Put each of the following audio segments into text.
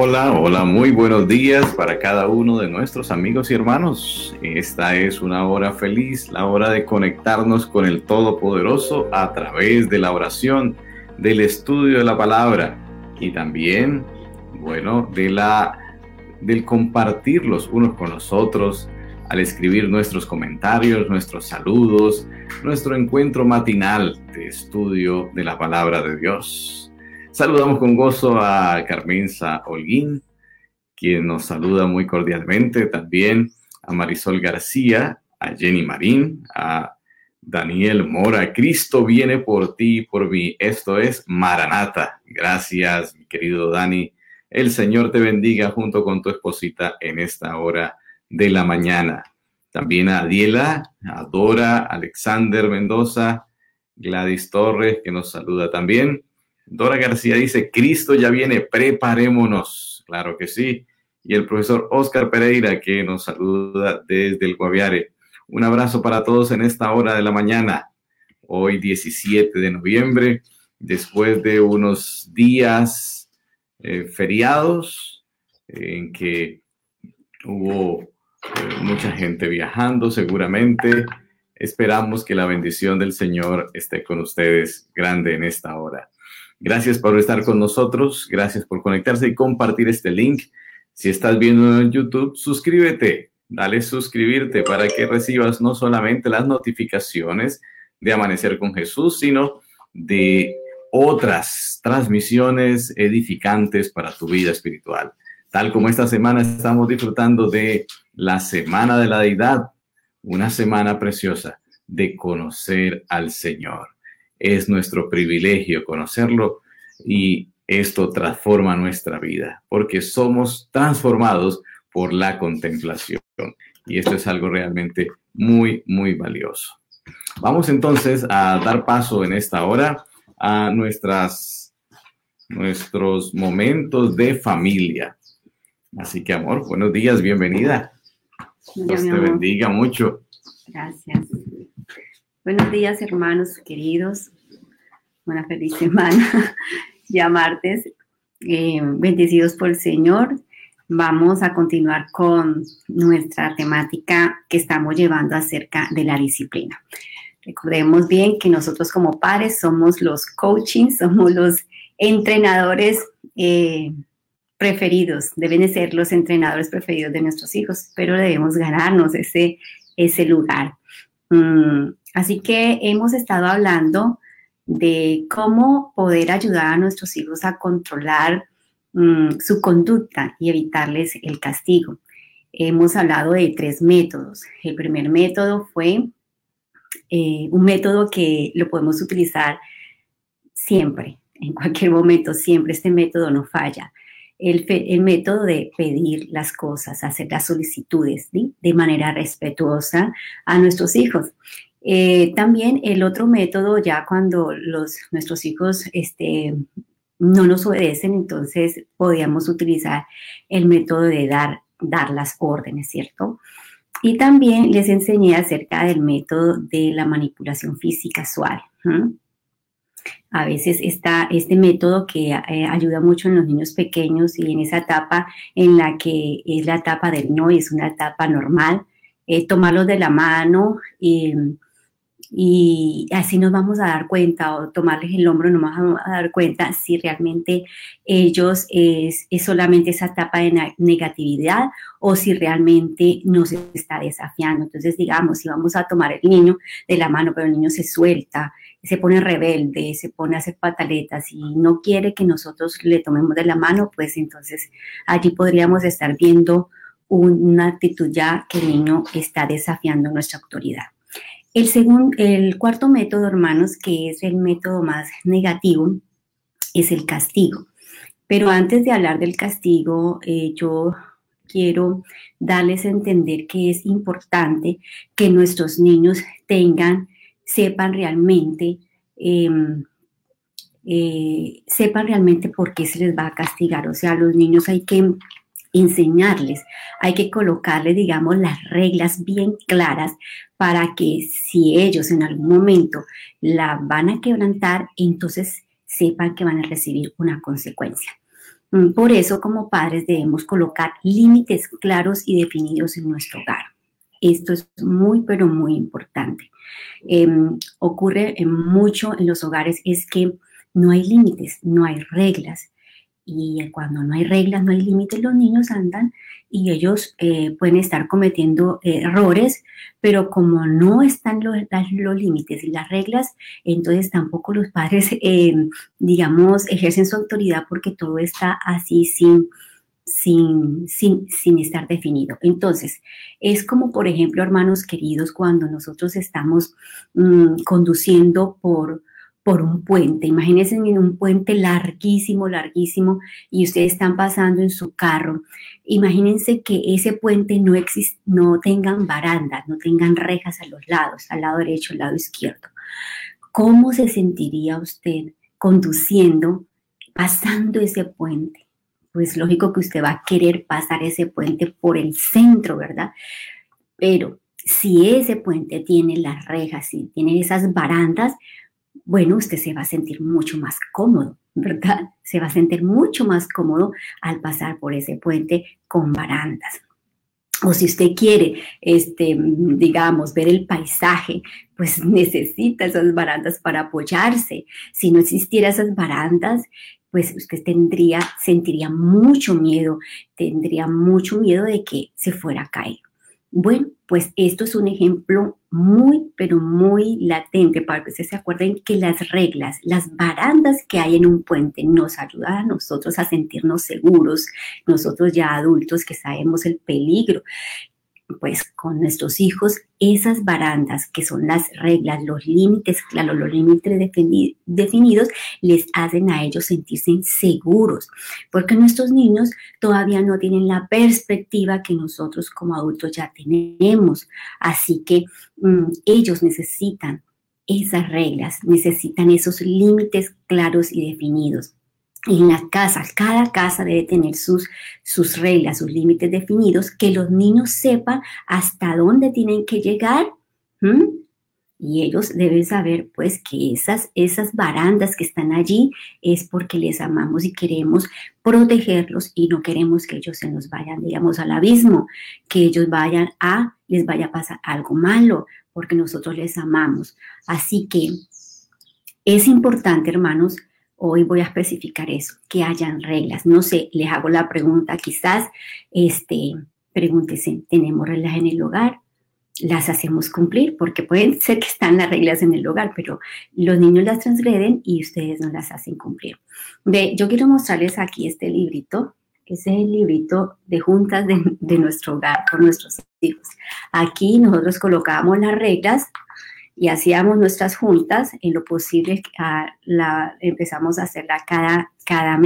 Hola, hola, muy buenos días para cada uno de nuestros amigos y hermanos. Esta es una hora feliz, la hora de conectarnos con el Todopoderoso a través de la oración, del estudio de la palabra y también, bueno, de la del compartir los unos con los otros, al escribir nuestros comentarios, nuestros saludos, nuestro encuentro matinal de estudio de la palabra de Dios. Saludamos con gozo a Carmenza Holguín, quien nos saluda muy cordialmente, también a Marisol García, a Jenny Marín, a Daniel Mora. Cristo viene por ti y por mí. Esto es Maranata. Gracias, mi querido Dani. El Señor te bendiga junto con tu esposita en esta hora de la mañana. También a Adiela, a Dora, Alexander Mendoza, Gladys Torres, que nos saluda también. Dora García dice, Cristo ya viene, preparémonos. Claro que sí. Y el profesor Oscar Pereira, que nos saluda desde el Guaviare. Un abrazo para todos en esta hora de la mañana, hoy 17 de noviembre, después de unos días eh, feriados en que hubo eh, mucha gente viajando seguramente. Esperamos que la bendición del Señor esté con ustedes grande en esta hora. Gracias por estar con nosotros, gracias por conectarse y compartir este link. Si estás viendo en YouTube, suscríbete, dale suscribirte para que recibas no solamente las notificaciones de Amanecer con Jesús, sino de otras transmisiones edificantes para tu vida espiritual. Tal como esta semana estamos disfrutando de la Semana de la Deidad, una semana preciosa de conocer al Señor es nuestro privilegio conocerlo y esto transforma nuestra vida porque somos transformados por la contemplación y esto es algo realmente muy, muy valioso. Vamos entonces a dar paso en esta hora a nuestras, nuestros momentos de familia. Así que, amor, buenos días, bienvenida. Dios te bendiga mucho. Gracias. Buenos días, hermanos queridos. Una feliz semana. ya martes, eh, bendecidos por el Señor. Vamos a continuar con nuestra temática que estamos llevando acerca de la disciplina. Recordemos bien que nosotros como padres somos los coaching, somos los entrenadores eh, preferidos, deben ser los entrenadores preferidos de nuestros hijos, pero debemos ganarnos ese, ese lugar. Mm, Así que hemos estado hablando de cómo poder ayudar a nuestros hijos a controlar mm, su conducta y evitarles el castigo. Hemos hablado de tres métodos. El primer método fue eh, un método que lo podemos utilizar siempre, en cualquier momento, siempre. Este método no falla. El, método de pedir las cosas, hacer las solicitudes de manera respetuosa a nuestros hijos. Eh, también el otro método, ya cuando los, nuestros hijos este, no nos obedecen, entonces podíamos utilizar el método de dar, dar las órdenes, ¿cierto? Y también les enseñé acerca del método de la manipulación física suave. A veces está este método que eh, ayuda mucho en los niños pequeños y en esa etapa en la que es la etapa del no y es una etapa normal, eh, tomarlos de la mano y y así nos vamos a dar cuenta o tomarles el hombro nos vamos a dar cuenta si realmente ellos es, solamente esa etapa de negatividad o si realmente nos está desafiando. Entonces, digamos, si vamos a tomar el niño de la mano, pero el niño se suelta, se pone rebelde, se pone a hacer pataletas y no quiere que nosotros le tomemos de la mano, pues entonces allí podríamos estar viendo una actitud ya que el niño está desafiando nuestra autoridad. El, segundo, el cuarto método, hermanos, que es el método más negativo, es el castigo. Pero antes de hablar del castigo, eh, yo quiero darles a entender que es importante que nuestros niños tengan, sepan realmente, em, eh, sepan realmente por qué se les va a castigar. O sea, los niños hay que enseñarles, hay que colocarles, digamos, las reglas bien claras para que si ellos en algún momento la van a quebrantar, entonces sepan que van a recibir una consecuencia. Mm, por eso, como padres, debemos colocar límites claros y definidos en nuestro hogar. Esto es muy, pero muy importante. Em, ocurre mucho en los hogares es que no hay límites, no hay reglas. Y cuando no hay reglas, no hay límites, los niños andan y ellos eh, pueden estar cometiendo errores, pero como no están los, los, límites y las reglas, entonces tampoco los padres, eh, digamos, ejercen su autoridad porque todo está así sin, sin, sin, sin, estar definido. Entonces, es como, por ejemplo, hermanos queridos, cuando nosotros estamos mm, conduciendo por, por un puente. Imagínense en un puente larguísimo, larguísimo, y ustedes están pasando en su carro. Imagínense que ese puente no, existe, no tengan barandas, no tengan rejas a los lados, al lado derecho, al lado izquierdo. ¿Cómo se sentiría usted conduciendo, pasando ese puente? Pues lógico que usted va a querer pasar ese puente por el centro, ¿verdad? Pero si ese puente tiene las rejas, y tiene esas barandas, bueno, usted se va a sentir mucho más cómodo, ¿verdad? Se va a sentir mucho más cómodo al pasar por ese puente con barandas. O si usted quiere, este, digamos, ver el paisaje, pues necesita esas barandas para apoyarse. Si no existiera esas barandas, pues usted tendría, sentiría mucho miedo, tendría mucho miedo de que se fuera a caer. Bueno, pues esto es un ejemplo muy, pero muy latente para que ustedes se acuerden que las reglas, las barandas que hay en un puente nos ayudan a nosotros a sentirnos seguros, nosotros ya adultos que sabemos el peligro pues con nuestros hijos esas barandas que son las reglas, los límites, claro, los límites definidos les hacen a ellos sentirse seguros, porque nuestros niños todavía no tienen la perspectiva que nosotros como adultos ya tenemos. Así que mm, ellos necesitan esas reglas, necesitan esos límites claros y definidos en la casa, cada casa debe tener sus, sus reglas, sus límites definidos, que los niños sepan hasta dónde tienen que llegar. Y ellos deben saber pues que esas, esas barandas que están allí es porque les amamos y queremos protegerlos y no queremos que ellos se nos vayan, digamos, al abismo, que ellos vayan a, les vaya a pasar algo malo, porque nosotros les amamos. Así que es importante, hermanos, Hoy voy a especificar eso, que hayan reglas. No sé, les hago la pregunta, quizás, este, pregúntese, ¿tenemos reglas en el hogar? ¿Las hacemos cumplir? Porque pueden ser que están las reglas en el hogar, pero los niños las transgreden y ustedes no las hacen cumplir. De, yo quiero mostrarles aquí este librito, que es el librito de juntas de, de nuestro hogar con nuestros hijos. Aquí nosotros colocamos las reglas y hacíamos nuestras juntas, en lo posible la, empezamos a hacerla cada, cada,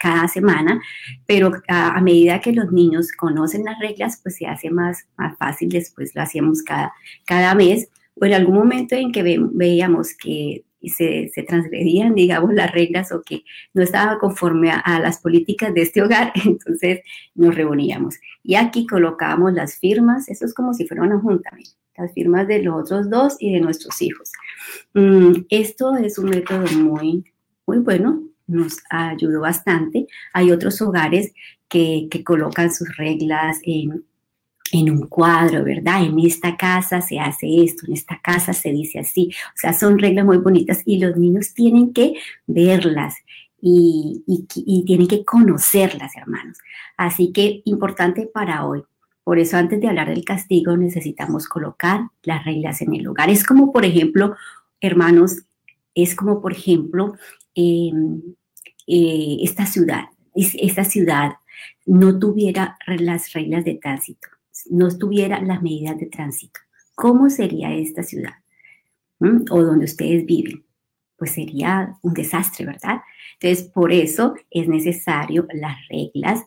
cada semana, pero a, medida que los niños conocen las reglas, pues se hace más, más fácil, después lo hacíamos cada, cada mes, o en algún momento en que veíamos que se, se, transgredían, digamos, las reglas o que no estaba conforme a, las políticas de este hogar, entonces nos reuníamos. Y aquí colocábamos las firmas, eso es como si fuera una junta, las firmas de los otros dos y de nuestros hijos. Mm, esto es un método muy, muy bueno, nos ayudó bastante. Hay otros hogares que, que colocan sus reglas en, en un cuadro, ¿verdad? En esta casa se hace esto, en esta casa se dice así. O sea, son reglas muy bonitas y los niños tienen que verlas y, y, y tienen que conocerlas, hermanos. Así que importante para hoy, por eso antes de hablar del castigo necesitamos colocar las reglas en el hogar. Es como, por ejemplo, hermanos, es como, por ejemplo, em, eh, esta ciudad, esta ciudad no tuviera las reglas de tránsito, no tuviera las medidas de tránsito. ¿Cómo sería esta ciudad? O donde ustedes viven pues sería un desastre, ¿verdad? Entonces, por eso es necesario las reglas,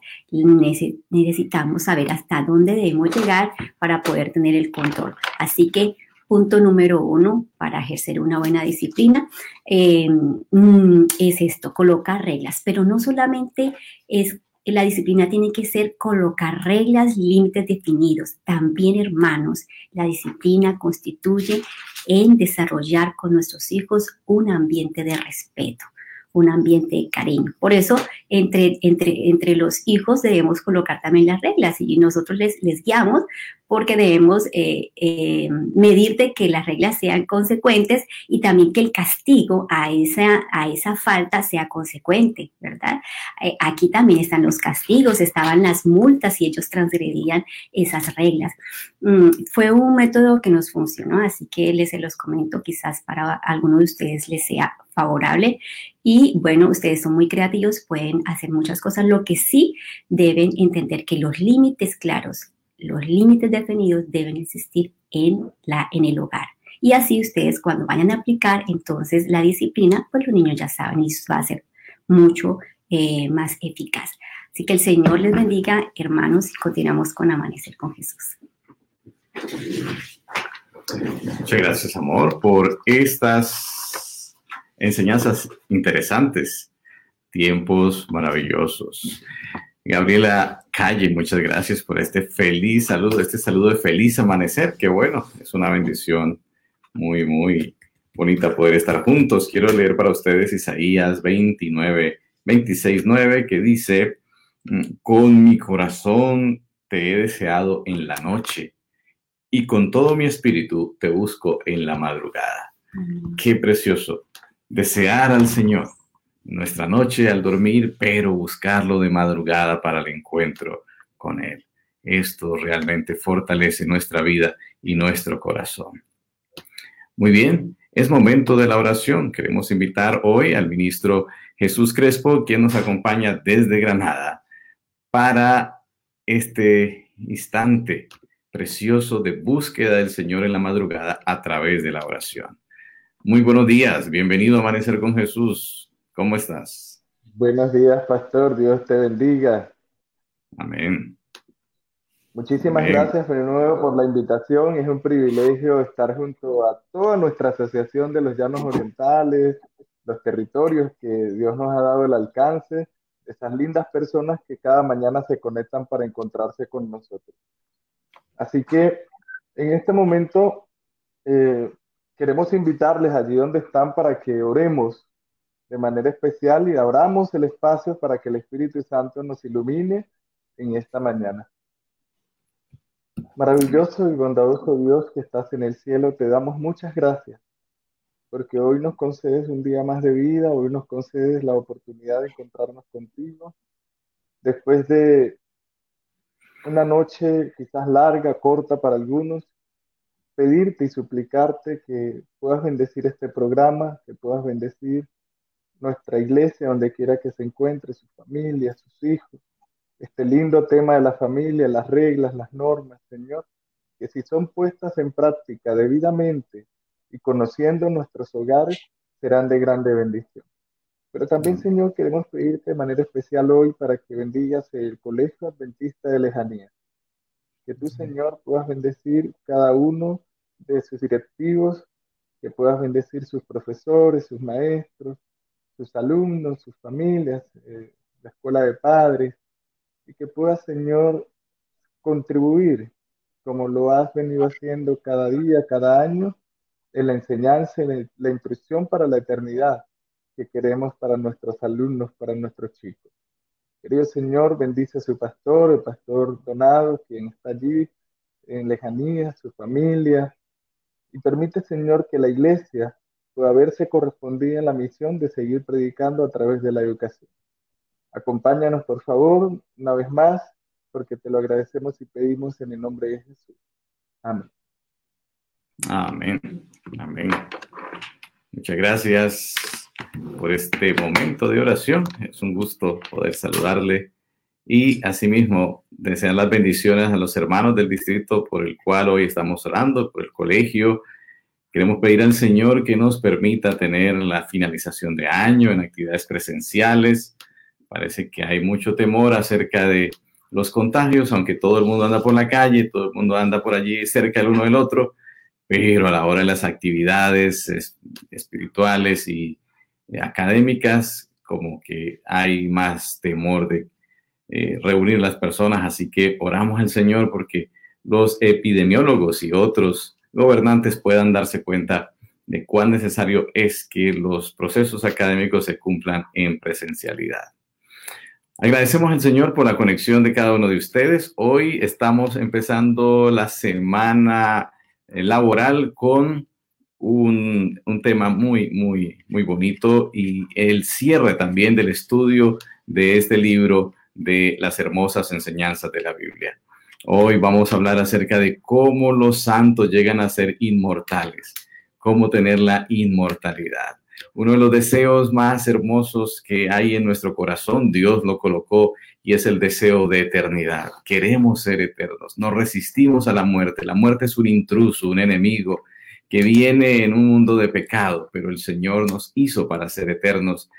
necesitamos saber hasta dónde debemos llegar para poder tener el control. Así que, punto número uno para ejercer una buena disciplina em, mm, es esto, colocar reglas, pero no solamente es la disciplina tiene que ser colocar reglas, límites definidos. También, hermanos, la disciplina constituye en desarrollar con nuestros hijos un ambiente de respeto. un ambiente de cariño. Por eso, entre, entre, entre los hijos debemos colocar también las reglas y nosotros les, les guiamos porque debemos eh, eh, medir de que las reglas sean consecuentes y también que el castigo a esa, a esa falta sea consecuente, ¿verdad? Eh, aquí también están los castigos, estaban las multas y ellos transgredían esas reglas. Mm, fue un método que nos funcionó, así que les se los comento, quizás para alguno de ustedes les sea favorable. Y bueno, ustedes son muy creativos, pueden hacer muchas cosas. Lo que sí deben entender que los límites claros los límites definidos deben existir en, la, en el hogar. Y así ustedes cuando vayan a aplicar entonces la disciplina, pues los niños ya saben y eso va a ser mucho eh, más eficaz. Así que el Señor les bendiga, hermanos, y continuamos con Amanecer con Jesús. Muchas gracias, amor, por estas enseñanzas interesantes, tiempos maravillosos. Gabriela Calle, muchas gracias por este feliz saludo, este saludo de feliz amanecer. Qué bueno, es una bendición muy, muy bonita poder estar juntos. Quiero leer para ustedes Isaías 29, 26, 9, que dice, mm, con mi corazón te he deseado en la noche y con todo mi espíritu te busco en la madrugada. Qué precioso. Desear al Señor nuestra noche al dormir, pero buscarlo de madrugada para el encuentro con Él. Esto realmente fortalece nuestra vida y nuestro corazón. Muy bien, es momento de la oración. Queremos invitar hoy al ministro Jesús Crespo, quien nos acompaña desde Granada, para este instante precioso de búsqueda del Señor en la madrugada a través de la oración. Muy buenos días, bienvenido a Amanecer con Jesús. ¿Cómo estás? Buenos días, pastor. Dios te bendiga. Amén. Muchísimas gracias de nuevo por la invitación. Es un privilegio estar junto a toda nuestra asociación de los llanos orientales, los territorios que Dios nos ha dado el alcance, esas lindas personas que cada mañana se conectan para encontrarse con nosotros. Así que en este momento eh, queremos invitarles allí donde están para que oremos de manera especial y abramos el espacio para que el Espíritu Santo nos ilumine en esta mañana. Maravilloso y bondadoso Dios que estás en el cielo, te damos muchas gracias porque hoy nos concedes un día más de vida, hoy nos concedes la oportunidad de encontrarnos contigo. Después de una noche quizás larga, corta para algunos, pedirte y suplicarte que puedas bendecir este programa, que puedas bendecir nuestra iglesia, donde quiera que se encuentre, su familia, sus hijos. Este lindo tema de la familia, las reglas, las normas, Señor, que si son puestas en práctica debidamente y conociendo nuestros hogares, serán de grande bendición. Pero también, Señor, queremos pedirte de manera especial hoy para que bendigas el Colegio Adventista de Lejanía. Que tú, Señor, puedas bendecir cada uno de sus directivos, que puedas bendecir sus profesores, sus maestros, sus alumnos, sus familias, eh, la escuela de padres, y que pueda, Señor, contribuir, como lo has venido haciendo cada día, cada año, en la enseñanza, en la instrucción para la eternidad que queremos para nuestros alumnos, para nuestros chicos. Querido Señor, bendice a su pastor, el pastor Donado, quien está allí en lejanía, su familia, y permite, Señor, que la iglesia haberse correspondido en la misión de seguir predicando a través de la educación. Acompáñanos, por favor, una vez más, porque te lo agradecemos y pedimos en el nombre de Jesús. Amén. Amén. Amén. Muchas gracias por este momento de oración. Es un gusto poder saludarle y asimismo desear las bendiciones a los hermanos del distrito por el cual hoy estamos orando, por el colegio, Queremos pedir al Señor que nos permita tener la finalización de año en actividades presenciales. Parece que hay mucho temor acerca de los contagios, aunque todo el mundo anda por la calle, todo el mundo anda por allí cerca el uno del otro, pero a la hora de las actividades espirituales y eh, académicas, como que hay más temor de eh, reunir las personas, así que oramos al Señor porque los epidemiólogos y otros gobernantes puedan darse cuenta de cuán necesario es que los procesos académicos se cumplan en presencialidad. Agradecemos al Señor por la conexión de cada uno de ustedes. Hoy estamos empezando la semana eh, laboral con un, un, tema muy, muy, muy bonito y el cierre también del estudio de este libro de las hermosas enseñanzas de la Biblia. Hoy vamos a hablar acerca de cómo los santos llegan a ser inmortales, cómo tener la inmortalidad. Uno de los deseos más hermosos que hay en nuestro corazón, Dios lo colocó y es el deseo de eternidad. Queremos ser eternos, no resistimos a la muerte. La muerte es un intruso, un enemigo que viene en un mundo de pecado, pero el Señor nos hizo para ser eternos.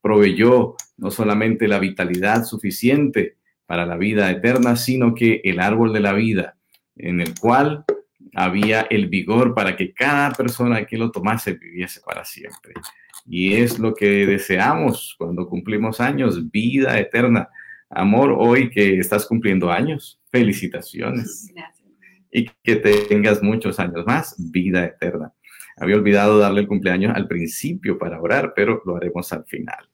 Proveyó no solamente la vitalidad suficiente para la vida eterna, sino que el árbol de la vida, en el cual había el vigor para que cada persona que lo tomase viviese para siempre. Y es lo que deseamos cuando cumplimos años, vida eterna. Amor, hoy que estás cumpliendo años, felicitaciones. Y que tengas muchos años más, vida eterna. Había olvidado darle el cumpleaños al principio para orar, pero lo haremos al final.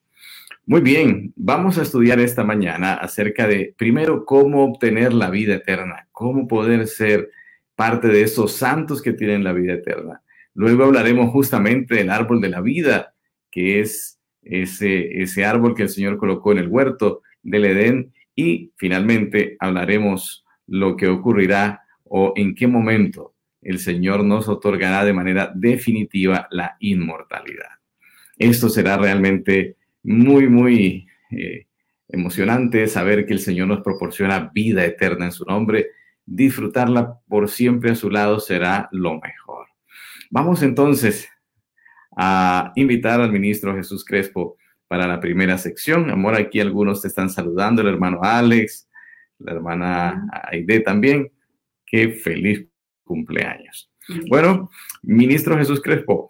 Muy bien, vamos a estudiar esta mañana acerca de, primero, cómo obtener la vida eterna, cómo poder ser parte de esos santos que tienen la vida eterna. Luego hablaremos justamente del árbol de la vida, que es ese, ese árbol que el Señor colocó en el huerto del Edén. Y finalmente hablaremos lo que ocurrirá o en qué momento el Señor nos otorgará de manera definitiva la inmortalidad. Esto será realmente muy, muy eh, emocionante saber que el Señor nos proporciona vida eterna en su nombre. Disfrutarla por siempre a su lado será lo mejor. Vamos entonces a invitar al ministro Jesús Crespo para la primera sección. Amor, aquí algunos te están saludando, el hermano Alex, la hermana Aide también. Qué feliz cumpleaños. Bueno, ministro Jesús Crespo,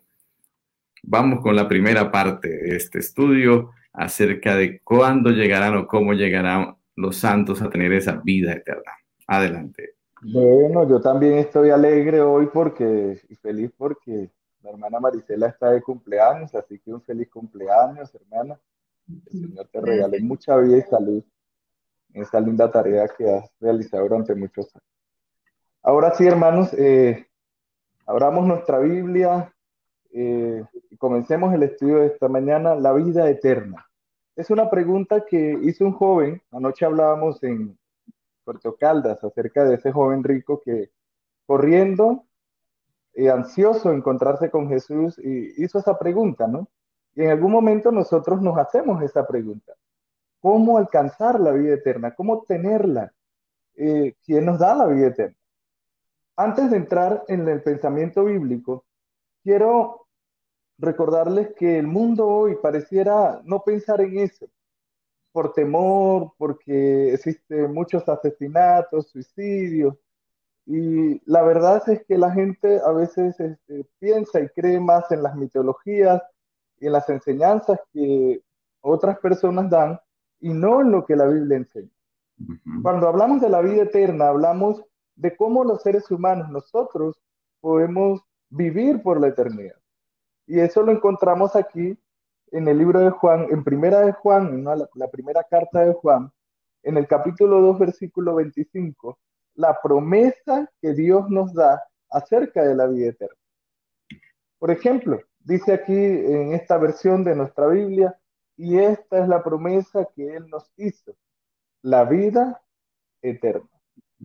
Vamos con la primera parte de este estudio acerca de cuándo llegarán o cómo llegarán los santos a tener esa vida eterna. Adelante. Bueno, yo también estoy alegre hoy porque y feliz porque la hermana Marisela está de cumpleaños, así que un feliz cumpleaños, hermana. El Señor te regale mucha vida y salud en esa linda tarea que has realizado durante muchos años. Ahora sí, hermanos, eh, abramos nuestra Biblia eh, comencemos el estudio de esta mañana, la vida eterna. Es una pregunta que hizo un joven, anoche hablábamos en Puerto Caldas acerca de ese joven rico que corriendo, eh, ansioso de encontrarse con Jesús, y hizo esa pregunta, ¿no? Y en algún momento nosotros nos hacemos esa pregunta. ¿Cómo alcanzar la vida eterna? ¿Cómo tenerla? Eh, ¿Quién nos da la vida eterna? Antes de entrar en el pensamiento bíblico, quiero recordarles que el mundo hoy pareciera no pensar en eso, por temor, porque existen muchos asesinatos, suicidios, y la verdad es que la gente a veces este, piensa y cree más en las mitologías y en las enseñanzas que otras personas dan y no en lo que la Biblia enseña. Cuando hablamos de la vida eterna, hablamos de cómo los seres humanos, nosotros, podemos vivir por la eternidad. Y eso lo encontramos aquí en el libro de Juan, en primera de Juan, la, primera carta de Juan, en el capítulo 2, versículo 25, la promesa que Dios nos da acerca de la vida eterna. Por ejemplo, dice aquí en esta versión de nuestra Biblia, y esta es la promesa que Él nos hizo, la vida eterna.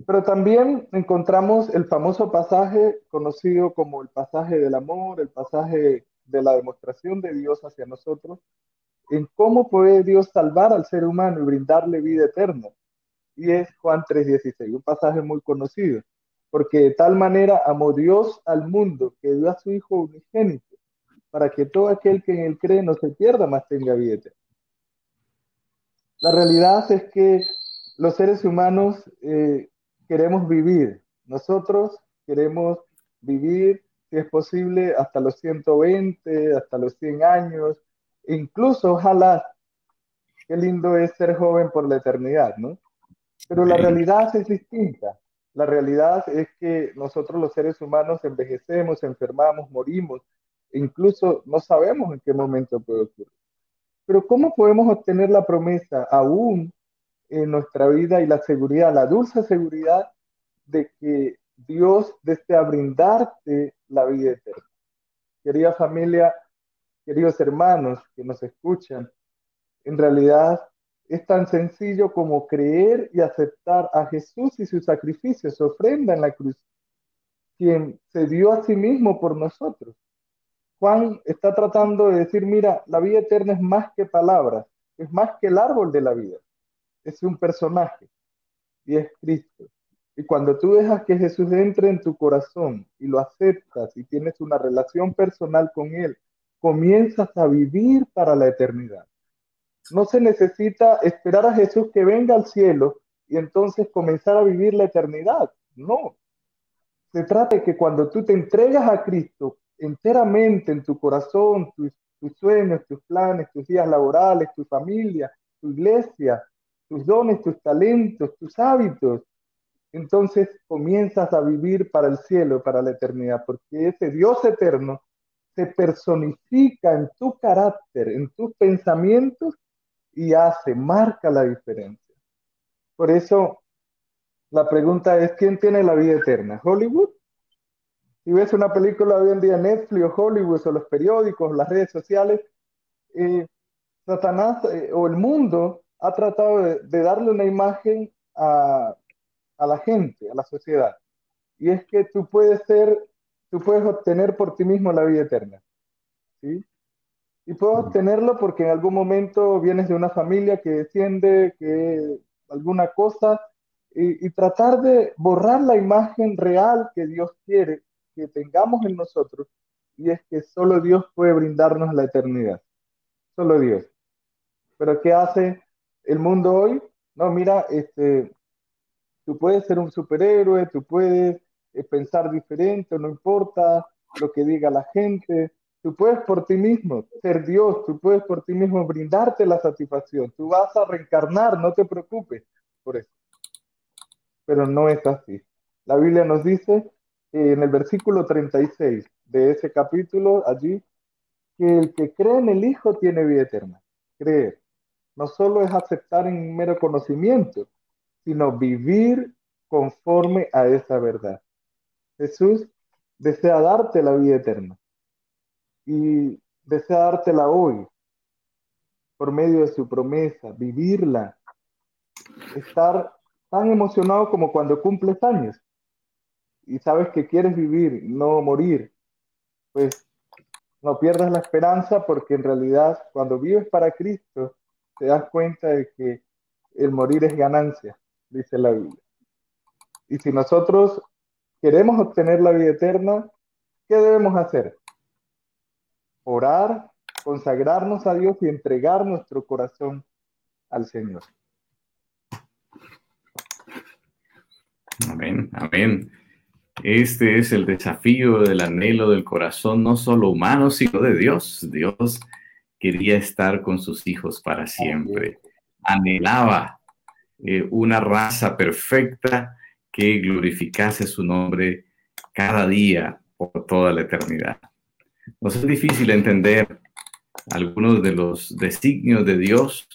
Pero también encontramos el famoso pasaje conocido como el pasaje del amor, el pasaje de la demostración de Dios hacia nosotros, en cómo puede Dios salvar al ser humano y brindarle vida eterna. Y es Juan 3:16, un pasaje muy conocido, porque de tal manera amó Dios al mundo que dio a su Hijo unigénito, para que todo aquel que en él cree no se pierda, más tenga vida eterna. La realidad es que los seres humanos eh, queremos vivir. Nosotros queremos vivir, si es posible, hasta los 120, hasta los 100 años. Incluso, ojalá, qué lindo es ser joven por la eternidad, ¿no? Pero la realidad es distinta. La realidad es que nosotros los seres humanos envejecemos, enfermamos, morimos incluso no sabemos en qué momento puede ocurrir. Pero ¿cómo podemos obtener la promesa aún en nuestra vida y la seguridad, la dulce seguridad de que Dios desea brindarte la vida eterna? Querida familia, queridos hermanos que nos escuchan, en realidad es tan sencillo como creer y aceptar a Jesús y su sacrificio, su ofrenda en la cruz, quien se dio a sí mismo por nosotros. Juan está tratando de decir, mira, la vida eterna es más que palabras, es más que el árbol de la vida, es un personaje y es Cristo. Y cuando tú dejas que Jesús entre en tu corazón y lo aceptas y tienes una relación personal con Él, comienzas a vivir para la eternidad. No se necesita esperar a Jesús que venga al cielo y entonces comenzar a vivir la eternidad. No. Se trata de que cuando tú te entregas a Cristo enteramente en tu corazón, tus, sueños, tus planes, tus días laborales, tu familia, tu iglesia, tus dones, tus talentos, tus hábitos, entonces comienzas a vivir para el cielo, para la eternidad, porque ese Dios eterno se personifica en tu carácter, en tus pensamientos y hace, marca la diferencia. Por eso la pregunta es, ¿quién tiene la vida eterna? ¿Hollywood? Si ves una película hoy en día, Netflix o Hollywood o los periódicos, las redes sociales, eh, Satanás eh, o el mundo ha tratado de, darle una imagen a, a, la gente, a la sociedad. Y es que tú puedes ser, tú puedes obtener por ti mismo la vida eterna. ¿sí? Y puedo obtenerlo porque en algún momento vienes de una familia que desciende, que alguna cosa, y, tratar de borrar la imagen real que Dios quiere que tengamos en nosotros, y es que solo Dios puede brindarnos la eternidad. Solo Dios. Pero ¿qué hace el mundo hoy? No, mira, este, tú puedes ser un superhéroe, tú puedes eh, pensar diferente, no importa lo que diga la gente, Tú puedes por ti mismo ser Dios, tú puedes por ti mismo brindarte la satisfacción, tú vas a reencarnar, no te preocupes por eso. Pero no es así. La Biblia nos dice en el versículo 36 de ese capítulo allí que el que cree en el Hijo tiene vida eterna. Creer no solo es aceptar en mero conocimiento, sino vivir conforme a esa verdad. Jesús desea darte la vida eterna y desea dártela hoy por medio de su promesa, vivirla, estar tan emocionado como cuando cumples años y sabes que quieres vivir, no morir, pues no pierdas la esperanza porque en realidad cuando vives para Cristo te das cuenta de que el morir es ganancia, dice la Biblia. Y si nosotros queremos obtener la vida eterna, ¿qué debemos hacer? orar, consagrarnos a Dios y entregar nuestro corazón al Señor. Amén, amén. Este es el desafío del anhelo del corazón, no solo humano, sino de Dios. Dios quería estar con sus hijos para siempre. Anhelaba eh, una raza perfecta que glorificase su nombre cada día por toda la eternidad. Nos es difícil entender algunos de los designios de Dios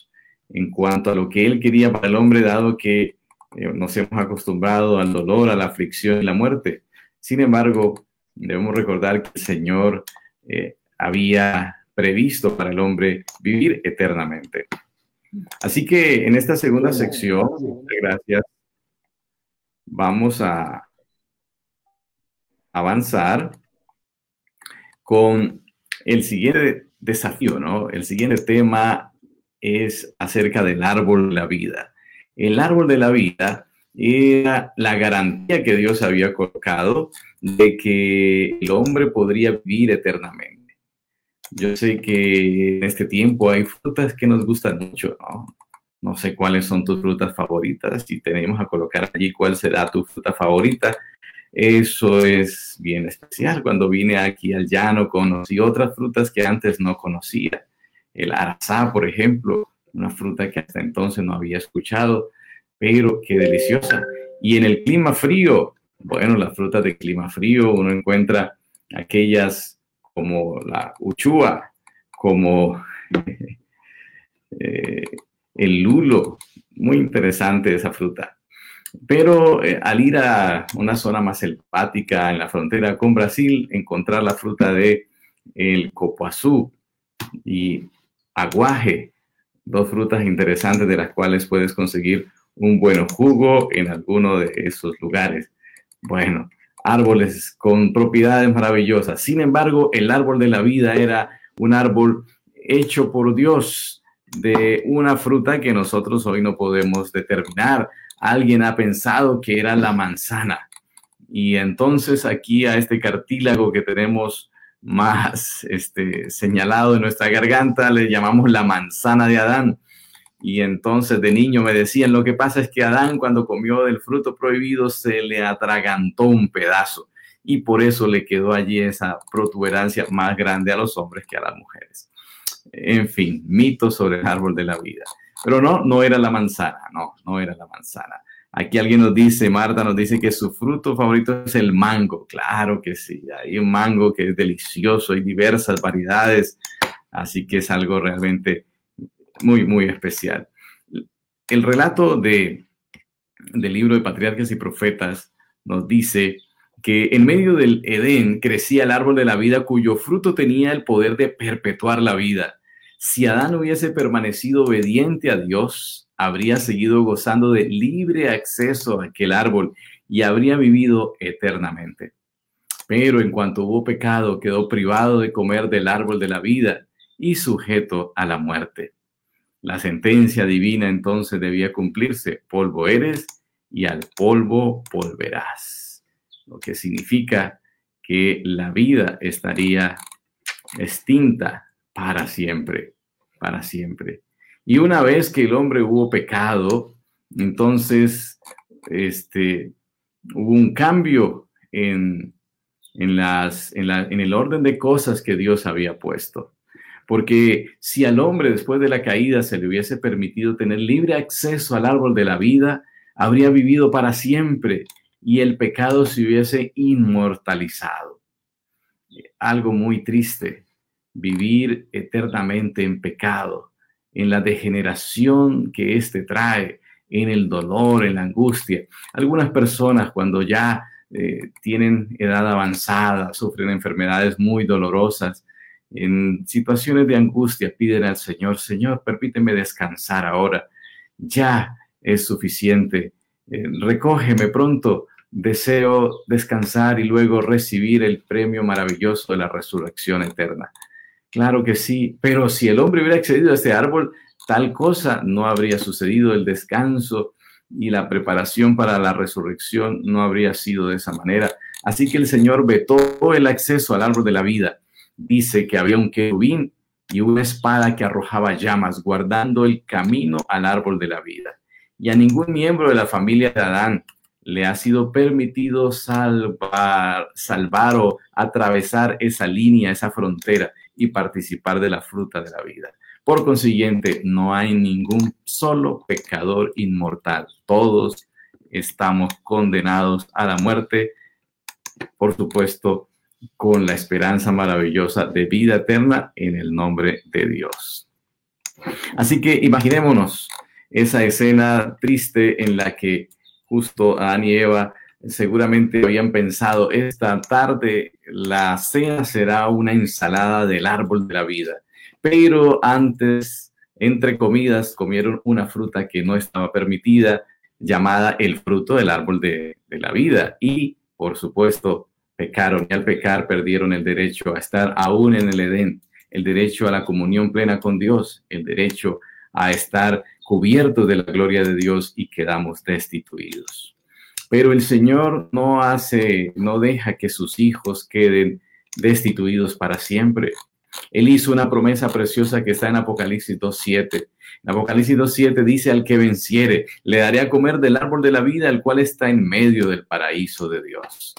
en cuanto a lo que Él quería para el hombre, dado que eh, nos hemos acostumbrado al dolor, a la aflicción y la muerte. Sin embargo, debemos recordar que el Señor eh, había previsto para el hombre vivir eternamente. Así que en esta segunda sección, gracias, vamos a avanzar con el siguiente desafío, ¿no? El siguiente tema es acerca del árbol de la vida. El árbol de la vida era la garantía que Dios había colocado de que el hombre podría vivir eternamente. Yo sé que en este tiempo hay frutas que nos gustan mucho, ¿no? No sé cuáles son tus frutas favoritas, si tenemos a colocar allí cuál será tu fruta favorita, eso es bien especial. Cuando vine aquí al llano conocí otras frutas que antes no conocía. El arazá, por ejemplo, una fruta que hasta entonces no había escuchado, pero qué deliciosa. Y en el clima frío, bueno, las frutas de clima frío, uno encuentra aquellas como la uchua, como eh, el lulo. Muy interesante esa fruta. Pero eh, al ir a una zona más selvática en la frontera con Brasil, encontrar la fruta de el copoazú y aguaje, dos frutas interesantes de las cuales puedes conseguir un buen jugo en alguno de esos lugares. Bueno, árboles con propiedades maravillosas. Sin embargo, el árbol de la vida era un árbol hecho por Dios de una fruta que nosotros hoy no podemos determinar. Alguien ha pensado que era la manzana. Y entonces aquí a este cartílago que tenemos más este, señalado en nuestra garganta le llamamos la manzana de Adán. Y entonces de niño me decían, lo que pasa es que Adán cuando comió del fruto prohibido se le atragantó un pedazo y por eso le quedó allí esa protuberancia más grande a los hombres que a las mujeres. En fin, mitos sobre el árbol de la vida. Pero no, no era la manzana, no, no era la manzana. Aquí alguien nos dice, Marta nos dice que su fruto favorito es el mango. Claro que sí, hay un mango que es delicioso, hay diversas variedades, así que es algo realmente muy, muy especial. El relato de, del libro de Patriarcas y Profetas nos dice que en medio del Edén crecía el árbol de la vida cuyo fruto tenía el poder de perpetuar la vida. Si Adán hubiese permanecido obediente a Dios, habría seguido gozando de libre acceso a aquel árbol y habría vivido eternamente. Pero en cuanto hubo pecado, quedó privado de comer del árbol de la vida y sujeto a la muerte. La sentencia divina entonces debía cumplirse, polvo eres y al polvo volverás, lo que significa que la vida estaría extinta para siempre, para siempre. Y una vez que el hombre hubo pecado, entonces este, hubo un cambio en, en, las, en, la, en el orden de cosas que Dios había puesto. Porque si al hombre después de la caída se le hubiese permitido tener libre acceso al árbol de la vida, habría vivido para siempre y el pecado se hubiese inmortalizado. Algo muy triste, vivir eternamente en pecado, en la degeneración que éste trae, en el dolor, en la angustia. Algunas personas cuando ya eh, tienen edad avanzada, sufren enfermedades muy dolorosas, en situaciones de angustia piden al Señor, Señor, permíteme descansar ahora, ya es suficiente, eh, recógeme pronto, deseo descansar y luego recibir el premio maravilloso de la resurrección eterna. Claro que sí, pero si el hombre hubiera accedido a este árbol, tal cosa no habría sucedido, el descanso y la preparación para la resurrección no habría sido de esa manera. Así que el Señor vetó el acceso al árbol de la vida dice que había un querubín y una espada que arrojaba llamas, guardando el camino al árbol de la vida. Y a ningún miembro de la familia de Adán le ha sido permitido salvar, salvar o atravesar esa línea, esa frontera y participar de la fruta de la vida. Por consiguiente, no hay ningún solo pecador inmortal. Todos estamos condenados a la muerte, por supuesto, con la esperanza maravillosa de vida eterna en el nombre de Dios. Así que imaginémonos esa escena triste en la que justo Adán y Eva seguramente habían pensado, esta tarde la cena será una ensalada del árbol de la vida, pero antes, entre comidas, comieron una fruta que no estaba permitida, llamada el fruto del árbol de, de la vida. Y, por supuesto, pecaron y al pecar perdieron el derecho a estar aún en el Edén, el derecho a la comunión plena con Dios, el derecho a estar cubiertos de la gloria de Dios y quedamos destituidos. Pero el Señor no hace, no deja que sus hijos queden destituidos para siempre. Él hizo una promesa preciosa que está en Apocalipsis 2.7. En Apocalipsis 2.7 dice al que venciere, le daré a comer del árbol de la vida, el cual está en medio del paraíso de Dios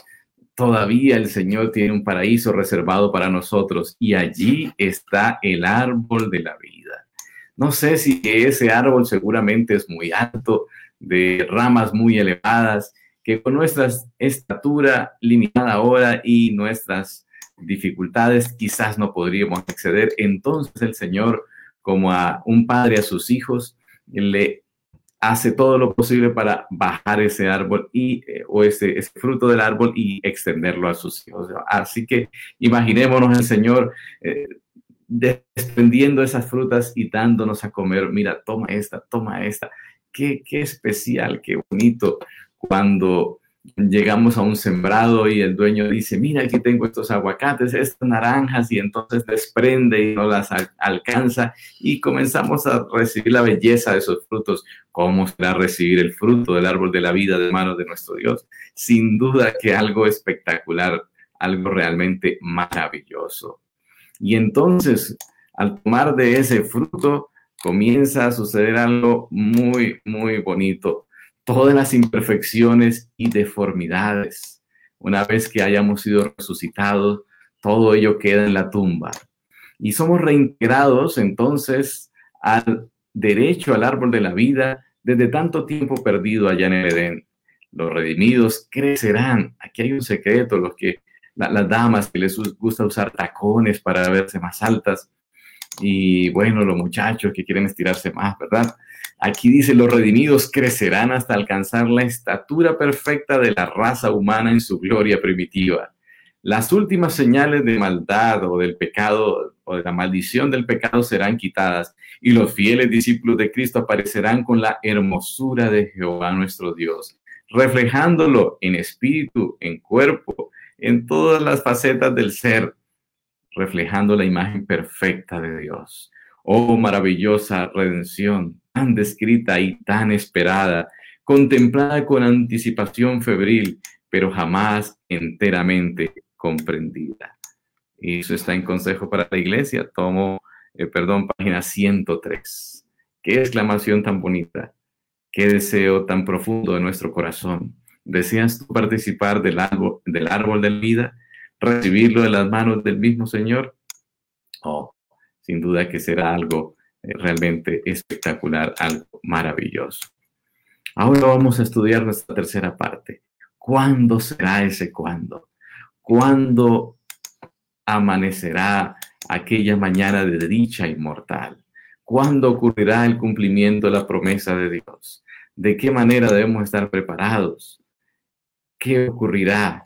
todavía el Señor tiene un paraíso reservado para nosotros y allí está el árbol de la vida. No sé si ese árbol seguramente es muy alto, de ramas muy elevadas, que con nuestra estatura limitada ahora y nuestras dificultades, quizás no podríamos acceder. Entonces el Señor, como a un padre a sus hijos, le hace todo lo posible para bajar ese árbol y, eh, o ese, fruto del árbol y extenderlo a sus hijos. Así que imaginémonos el Señor eh, desprendiendo esas frutas y dándonos a comer. Mira, toma esta, toma esta. Qué, qué especial, qué bonito cuando llegamos a un sembrado y el dueño dice, mira, aquí tengo estos aguacates, estas naranjas, y entonces desprende y no las alcanza y comenzamos a recibir la belleza de esos frutos. ¿Cómo será recibir el fruto del árbol de la vida de manos de nuestro Dios? Sin duda que algo espectacular, algo realmente maravilloso. Y entonces, al tomar de ese fruto, comienza a suceder algo muy, muy bonito todas las imperfecciones y deformidades. Una vez que hayamos sido resucitados, todo ello queda en la tumba. Y somos reintegrados entonces al derecho al árbol de la vida desde tanto tiempo perdido allá en el Edén. Los redimidos crecerán. Aquí hay un secreto, los que las damas que les gusta usar tacones para verse más altas y bueno, los muchachos que quieren estirarse más, ¿verdad? Aquí dice, los redimidos crecerán hasta alcanzar la estatura perfecta de la raza humana en su gloria primitiva. Las últimas señales de maldad o del pecado o de la maldición del pecado serán quitadas y los fieles discípulos de Cristo aparecerán con la hermosura de Jehová nuestro Dios, reflejándolo en espíritu, en cuerpo, en todas las facetas del ser, reflejando la imagen perfecta de Dios. Oh maravillosa redención, tan descrita y tan esperada, contemplada con anticipación febril, pero jamás enteramente comprendida. Y eso está en Consejo para la Iglesia, tomo, eh, perdón, página 103. Qué exclamación tan bonita, qué deseo tan profundo de nuestro corazón. ¿Deseas tú participar del árbol, del árbol de vida, recibirlo de las manos del mismo Señor? Oh, sin duda que será algo eh, realmente espectacular, algo maravilloso. Ahora vamos a estudiar nuestra tercera parte. ¿Cuándo será ese cuándo? ¿Cuándo amanecerá aquella mañana de dicha inmortal? ¿Cuándo ocurrirá el cumplimiento de la promesa de Dios? ¿De qué manera debemos estar preparados? ¿Qué ocurrirá?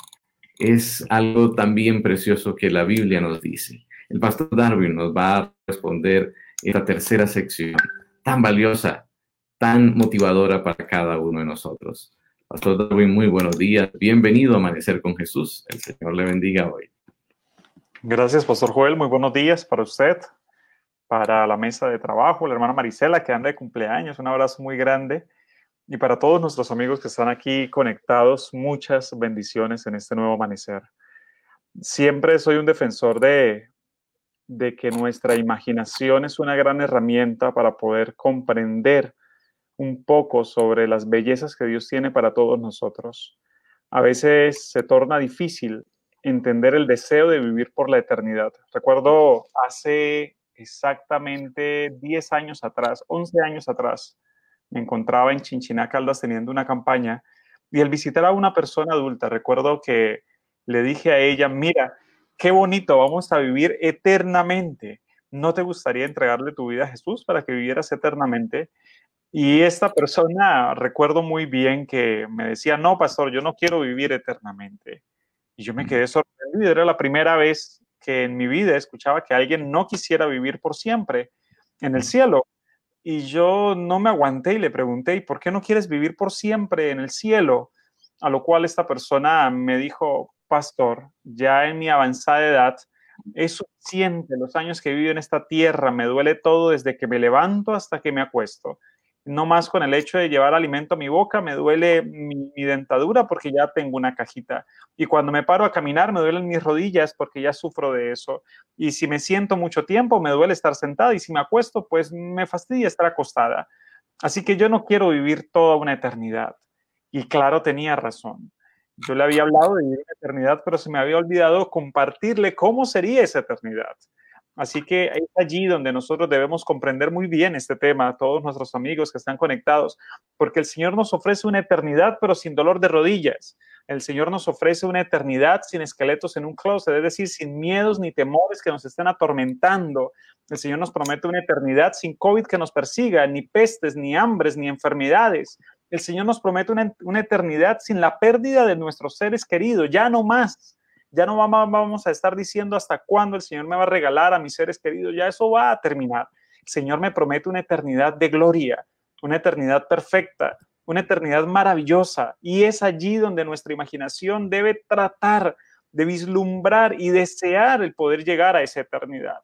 Es algo también precioso que la Biblia nos dice. El pastor Darwin nos va a responder esta tercera sección tan valiosa, tan motivadora para cada uno de nosotros. Pastor Darwin, muy buenos días. Bienvenido a Amanecer con Jesús. El Señor le bendiga hoy. Gracias, Pastor Joel. Muy buenos días para usted, para la mesa de trabajo, la hermana Marisela, que anda de cumpleaños. Un abrazo muy grande. Y para todos nuestros amigos que están aquí conectados, muchas bendiciones en este nuevo amanecer. Siempre soy un defensor de de que nuestra imaginación es una gran herramienta para poder comprender un poco sobre las bellezas que Dios tiene para todos nosotros. A veces se torna difícil entender el deseo de vivir por la eternidad. Recuerdo hace exactamente 10 años atrás, 11 años atrás, me encontraba en Chinchiná Caldas teniendo una campaña y al visitar a una persona adulta, recuerdo que le dije a ella, mira, qué bonito, vamos a vivir eternamente. ¿No te gustaría entregarle tu vida a Jesús para que vivieras eternamente? Y esta persona, recuerdo muy bien que me decía, no, pastor, yo no quiero vivir eternamente. Y yo me quedé sorprendido. Era la primera vez que en mi vida escuchaba que alguien no quisiera vivir por siempre en el cielo. Y yo no me aguanté y le pregunté, ¿y por qué no quieres vivir por siempre en el cielo? A lo cual esta persona me dijo, pastor, ya en mi avanzada edad, es suficiente los años que vivo en esta tierra, me duele todo desde que me levanto hasta que me acuesto. No más con el hecho de llevar alimento a mi boca, me duele mi, dentadura porque ya tengo una cajita. Y cuando me paro a caminar, me duelen mis rodillas porque ya sufro de eso. Y si me siento mucho tiempo, me duele estar sentada. Y si me acuesto, pues me fastidia estar acostada. Así que yo no quiero vivir toda una eternidad. Y claro, tenía razón. Yo le había hablado de vivir la eternidad, pero se me había olvidado compartirle cómo sería esa eternidad. Así que es allí donde nosotros debemos comprender muy bien este tema, todos nuestros amigos que están conectados, porque el Señor nos ofrece una eternidad, pero sin dolor de rodillas. El Señor nos ofrece una eternidad sin esqueletos en un closet, es decir, sin miedos ni temores que nos estén atormentando. El Señor nos promete una eternidad sin COVID que nos persiga, ni pestes, ni hambres, ni enfermedades. El Señor nos promete una, una eternidad sin la pérdida de nuestros seres queridos, ya no más. Ya no vamos a estar diciendo hasta cuándo el Señor me va a regalar a mis seres queridos, ya eso va a terminar. El Señor me promete una eternidad de gloria, una eternidad perfecta, una eternidad maravillosa. Y es allí donde nuestra imaginación debe tratar de vislumbrar y desear el poder llegar a esa eternidad.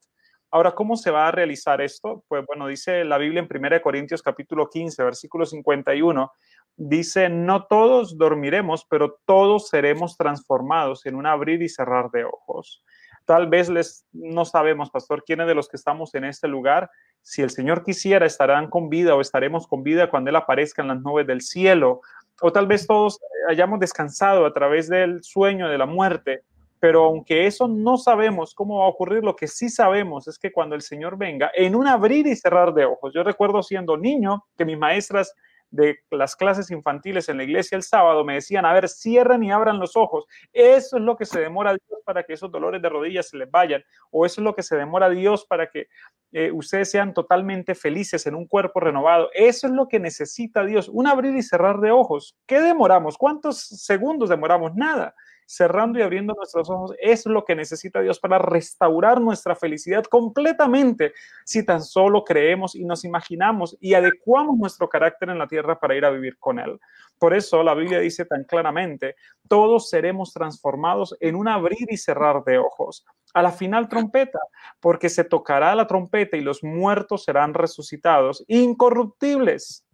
Ahora, ¿cómo se va a realizar esto? Pues bueno, dice la Biblia en 1 Corintios capítulo 15, versículo 51, dice, no todos dormiremos, pero todos seremos transformados en un abrir y cerrar de ojos. Tal vez les, no sabemos, pastor, quiénes de los que estamos en este lugar si el Señor quisiera, estarán con vida o estaremos con vida cuando Él aparezca en las nubes del cielo. O tal vez todos hayamos descansado a través del sueño de la muerte. Pero aunque eso no sabemos cómo va a ocurrir, lo que sí sabemos es que cuando el Señor venga, en un abrir y cerrar de ojos, yo recuerdo siendo niño que mis maestras de las clases infantiles en la iglesia el sábado me decían, a ver, cierren y abran los ojos. Eso es lo que se demora Dios para que esos dolores de rodillas se les vayan. O eso es lo que se demora Dios para que eh, ustedes sean totalmente felices en un cuerpo renovado. Eso es lo que necesita Dios. Un abrir y cerrar de ojos. ¿Qué demoramos? ¿Cuántos segundos demoramos? Nada cerrando y abriendo nuestros ojos, es lo que necesita Dios para restaurar nuestra felicidad completamente, si tan solo creemos y nos imaginamos y adecuamos nuestro carácter en la tierra para ir a vivir con Él. Por eso la Biblia dice tan claramente, todos seremos transformados en un abrir y cerrar de ojos. A la final trompeta, porque se tocará la trompeta y los muertos serán resucitados, incorruptibles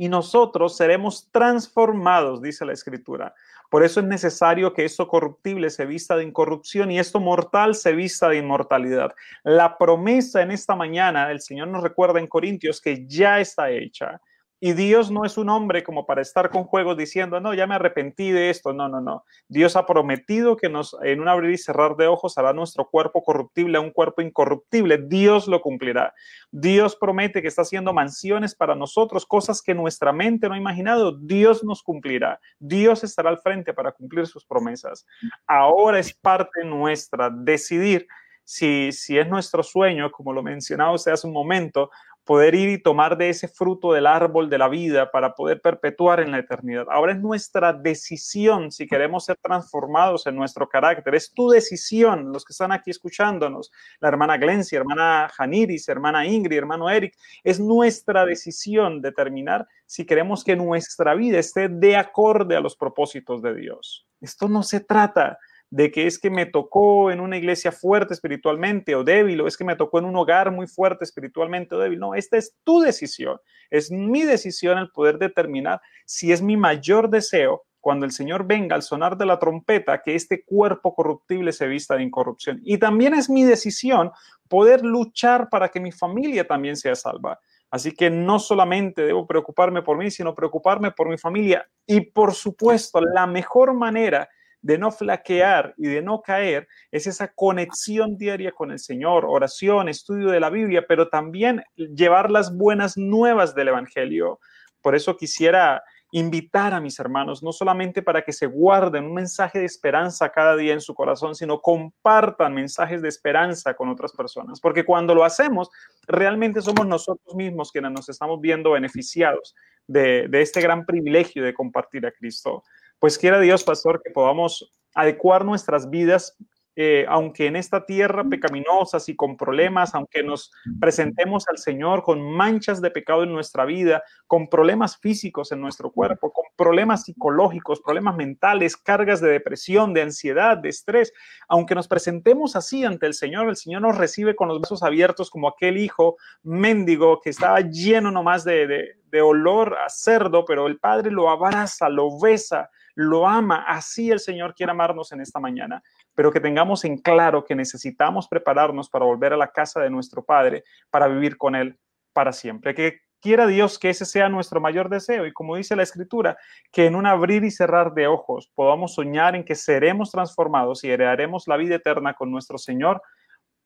y nosotros seremos transformados, dice la escritura. Por eso es necesario que esto corruptible se vista de incorrupción y esto mortal se vista de inmortalidad. La promesa en esta mañana, el Señor nos recuerda en Corintios que ya está hecha. Y Dios no es un hombre como para estar con juegos diciendo, no, ya me arrepentí de esto. No, no, no. Dios ha prometido que nos, en un abrir y cerrar de ojos, hará nuestro cuerpo corruptible a un cuerpo incorruptible. Dios lo cumplirá. Dios promete que está haciendo mansiones para nosotros, cosas que nuestra mente no ha imaginado. Dios nos cumplirá. Dios estará al frente para cumplir sus promesas. Ahora es parte nuestra decidir si, si es nuestro sueño, como lo mencionaba hace un momento, poder ir y tomar de ese fruto del árbol de la vida para poder perpetuar en la eternidad. Ahora es nuestra decisión si queremos ser transformados en nuestro carácter. Es tu decisión, los que están aquí escuchándonos, la hermana Glencia, hermana Janiris, hermana Ingrid, hermano Eric, es nuestra decisión determinar si queremos que nuestra vida esté de acorde a los propósitos de Dios. Esto no se trata de que es que me tocó en una iglesia fuerte espiritualmente o débil, o es que me tocó en un hogar muy fuerte espiritualmente o débil. No, esta es tu decisión, es mi decisión el poder determinar si es mi mayor deseo cuando el Señor venga al sonar de la trompeta, que este cuerpo corruptible se vista de incorrupción. Y también es mi decisión poder luchar para que mi familia también sea salva. Así que no solamente debo preocuparme por mí, sino preocuparme por mi familia. Y por supuesto, la mejor manera de no flaquear y de no caer es esa conexión diaria con el Señor, oración, estudio de la Biblia, pero también llevar las buenas nuevas del Evangelio. Por eso quisiera invitar a mis hermanos, no solamente para que se guarden un mensaje de esperanza cada día en su corazón, sino compartan mensajes de esperanza con otras personas, porque cuando lo hacemos, realmente somos nosotros mismos quienes nos estamos viendo beneficiados de, este gran privilegio de compartir a Cristo. Pues quiera Dios, pastor, que podamos adecuar nuestras vidas, eh, aunque en esta tierra pecaminosas y con problemas, aunque nos presentemos al Señor con manchas de pecado en nuestra vida, con problemas físicos en nuestro cuerpo, con problemas psicológicos, problemas mentales, cargas de depresión, de ansiedad, de estrés, aunque nos presentemos así ante el Señor, el Señor nos recibe con los brazos abiertos como aquel hijo mendigo que estaba lleno nomás de, de olor a cerdo, pero el Padre lo abraza, lo besa, lo ama. Así el Señor quiere amarnos en esta mañana, pero que tengamos en claro que necesitamos prepararnos para volver a la casa de nuestro Padre, para vivir con Él para siempre. Que quiera Dios que ese sea nuestro mayor deseo y como dice la Escritura, que en un abrir y cerrar de ojos podamos soñar en que seremos transformados y heredaremos la vida eterna con nuestro Señor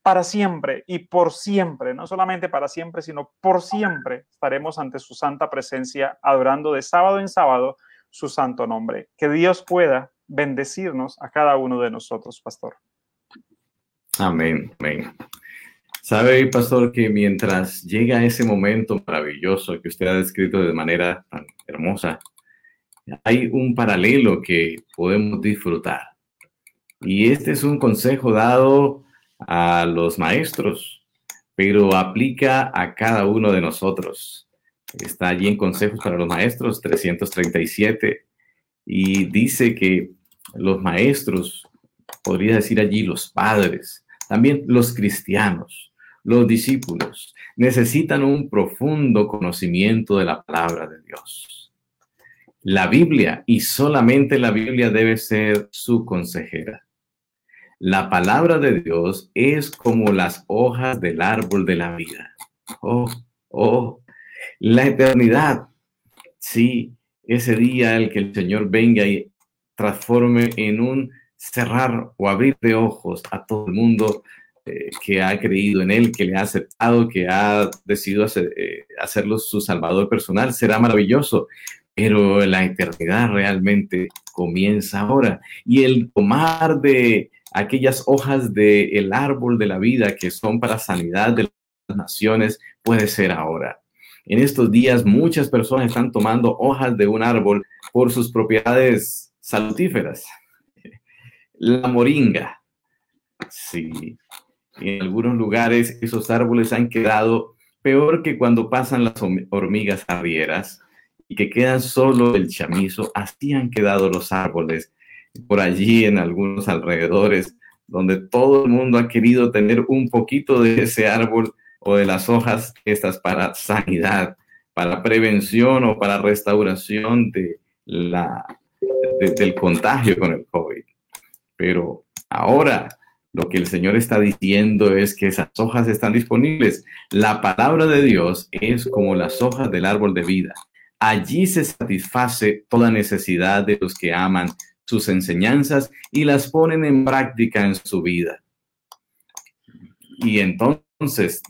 para siempre y por siempre, no solamente para siempre, sino por siempre estaremos ante su santa presencia, adorando de sábado en sábado su santo nombre. Que Dios pueda bendecirnos a cada uno de nosotros, pastor. Amén, amén. Sabe, pastor, que mientras llega ese momento maravilloso que usted ha descrito de manera tan hermosa, hay un paralelo que podemos disfrutar. Y este es un consejo dado a los maestros, pero aplica a cada uno de nosotros. Está allí en Consejos para los Maestros 337 y dice que los maestros, podría decir allí los padres, también los cristianos, los discípulos necesitan un profundo conocimiento de la palabra de Dios. La Biblia y solamente la Biblia debe ser su consejera. La palabra de Dios es como las hojas del árbol de la vida. Oh, oh, la eternidad. Sí, ese día el que el Señor venga y transforme en un cerrar o abrir de ojos a todo el mundo eh, que ha creído en Él, que le ha aceptado, que ha decidido eh, hacerlo su Salvador personal, será maravilloso. Pero la eternidad realmente comienza ahora. Y el tomar de aquellas hojas del árbol de la vida que son para sanidad de las naciones puede ser ahora. En estos días muchas personas están tomando hojas de un árbol por sus propiedades salutíferas. La moringa. Sí, en algunos lugares esos árboles han quedado peor que cuando pasan las hormigas arrieras y que quedan solo el chamizo. Así han quedado los árboles por allí en algunos alrededores donde todo el mundo ha querido tener un poquito de ese árbol o de las hojas estas para sanidad, para prevención o para restauración de la, del contagio con el COVID. Pero ahora lo que el Señor está diciendo es que esas hojas están disponibles. La palabra de Dios es como las hojas del árbol de vida. Allí se satisface toda necesidad de los que aman sus enseñanzas y las ponen en práctica en su vida. Y entonces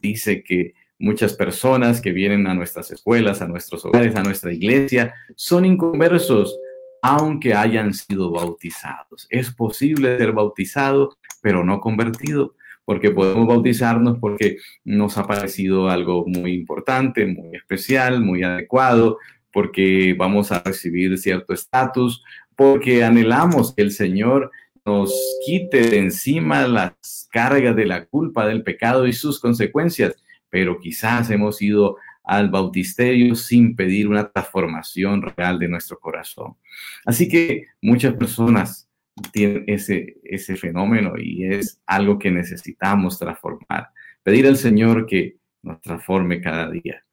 dice que muchas personas que vienen a nuestras escuelas, a nuestros hogares, a nuestra iglesia, son inconversos, aunque hayan sido bautizados. Es posible ser bautizado, pero no convertido, porque podemos bautizarnos porque nos ha parecido algo muy importante, muy especial, muy adecuado, porque vamos a recibir cierto estatus, porque anhelamos que el Señor nos quite de encima las cargas de la culpa del pecado y sus consecuencias, pero quizás hemos ido al bautisterio sin pedir una transformación real de nuestro corazón. Así que muchas personas tienen ese, ese fenómeno y es algo que necesitamos transformar. Pedir al Señor que nos transforme cada día.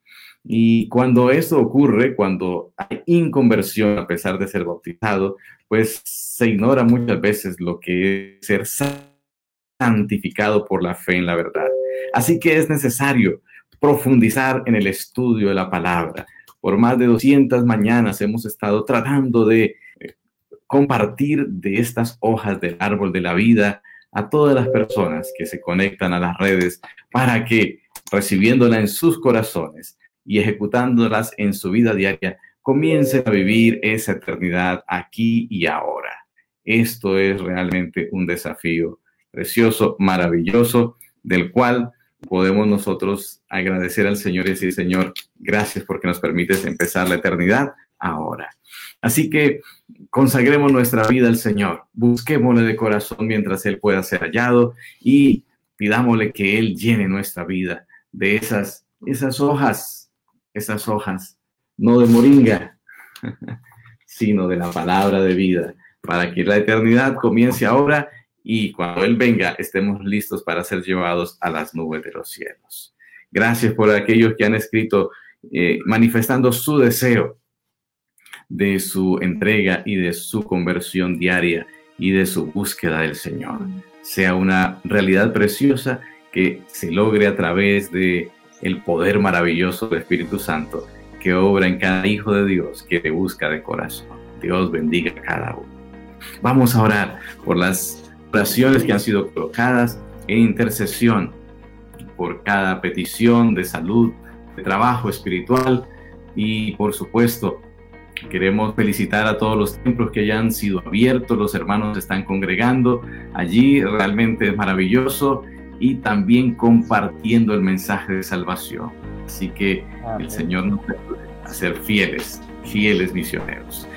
Y cuando eso ocurre, cuando hay inconversión a pesar de ser bautizado, pues se ignora muchas veces lo que es ser santificado por la fe en la verdad. Así que es necesario profundizar en el estudio de la palabra. Por más de 200 mañanas hemos estado tratando de eh, compartir de estas hojas del árbol de la vida a todas las personas que se conectan a las redes para que recibiéndola en sus corazones y ejecutándolas en su vida diaria, comiencen a vivir esa eternidad aquí y ahora. Esto es realmente un desafío precioso, maravilloso, del cual podemos nosotros agradecer al Señor y decir, Señor, gracias porque nos permites empezar la eternidad ahora. Así que consagremos nuestra vida al Señor, busquémosle de corazón mientras Él pueda ser hallado y pidámosle que Él llene nuestra vida de esas, esas hojas, esas hojas, no de moringa, sino de la palabra de vida, para que la eternidad comience ahora y cuando Él venga estemos listos para ser llevados a las nubes de los cielos. Gracias por aquellos que han escrito eh, manifestando su deseo de su entrega y de su conversión diaria y de su búsqueda del Señor. Sea una realidad preciosa que se logre a través de el poder maravilloso del Espíritu Santo que obra en cada hijo de Dios que le busca de corazón. Dios bendiga a cada uno. Vamos a orar por las oraciones que han sido colocadas en intercesión por cada petición de salud, de trabajo espiritual y por supuesto Queremos felicitar a todos los templos que ya han sido abiertos, los hermanos están congregando allí, realmente es maravilloso y también compartiendo el mensaje de salvación. Así que el Señor nos ayude a ser fieles, fieles misioneros.